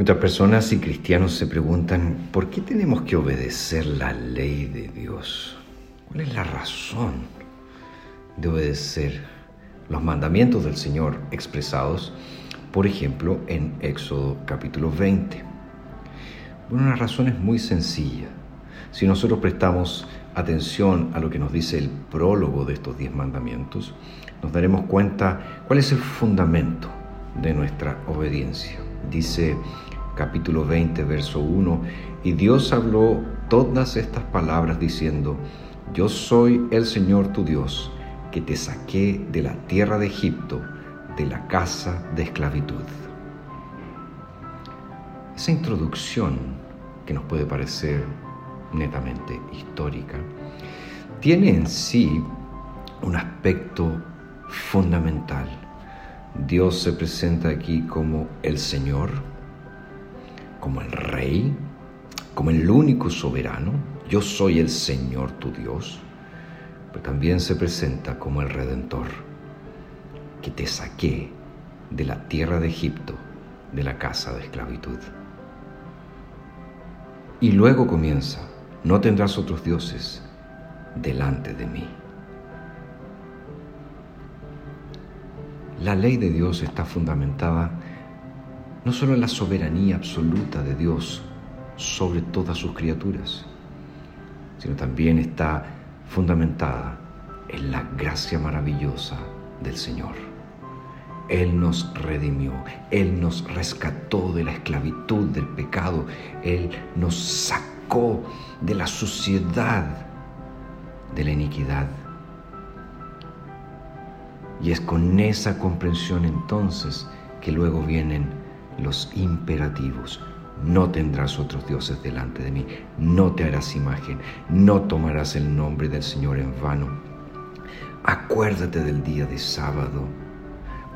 Muchas personas y cristianos se preguntan, ¿por qué tenemos que obedecer la ley de Dios? ¿Cuál es la razón de obedecer los mandamientos del Señor expresados, por ejemplo, en Éxodo capítulo 20? Bueno, una razón es muy sencilla. Si nosotros prestamos atención a lo que nos dice el prólogo de estos diez mandamientos, nos daremos cuenta cuál es el fundamento de nuestra obediencia. Dice capítulo 20, verso 1, y Dios habló todas estas palabras diciendo, yo soy el Señor tu Dios, que te saqué de la tierra de Egipto, de la casa de esclavitud. Esa introducción, que nos puede parecer netamente histórica, tiene en sí un aspecto fundamental. Dios se presenta aquí como el Señor, como el Rey, como el único soberano. Yo soy el Señor tu Dios, pero también se presenta como el Redentor, que te saqué de la tierra de Egipto, de la casa de esclavitud. Y luego comienza, no tendrás otros dioses delante de mí. La ley de Dios está fundamentada no solo la soberanía absoluta de Dios sobre todas sus criaturas, sino también está fundamentada en la gracia maravillosa del Señor. Él nos redimió, Él nos rescató de la esclavitud, del pecado, Él nos sacó de la suciedad, de la iniquidad y es con esa comprensión entonces que luego vienen los imperativos. No tendrás otros dioses delante de mí, no te harás imagen, no tomarás el nombre del Señor en vano. Acuérdate del día de sábado,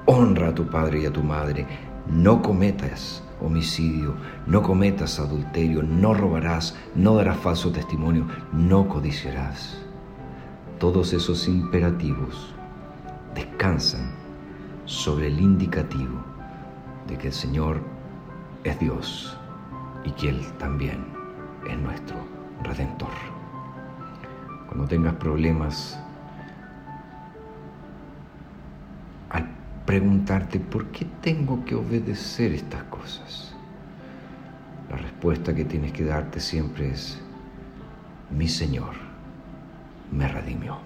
honra a tu padre y a tu madre, no cometas homicidio, no cometas adulterio, no robarás, no darás falso testimonio, no codiciarás. Todos esos imperativos descansan sobre el indicativo de que el Señor es Dios y que Él también es nuestro redentor. Cuando tengas problemas, al preguntarte por qué tengo que obedecer estas cosas, la respuesta que tienes que darte siempre es, mi Señor me redimió.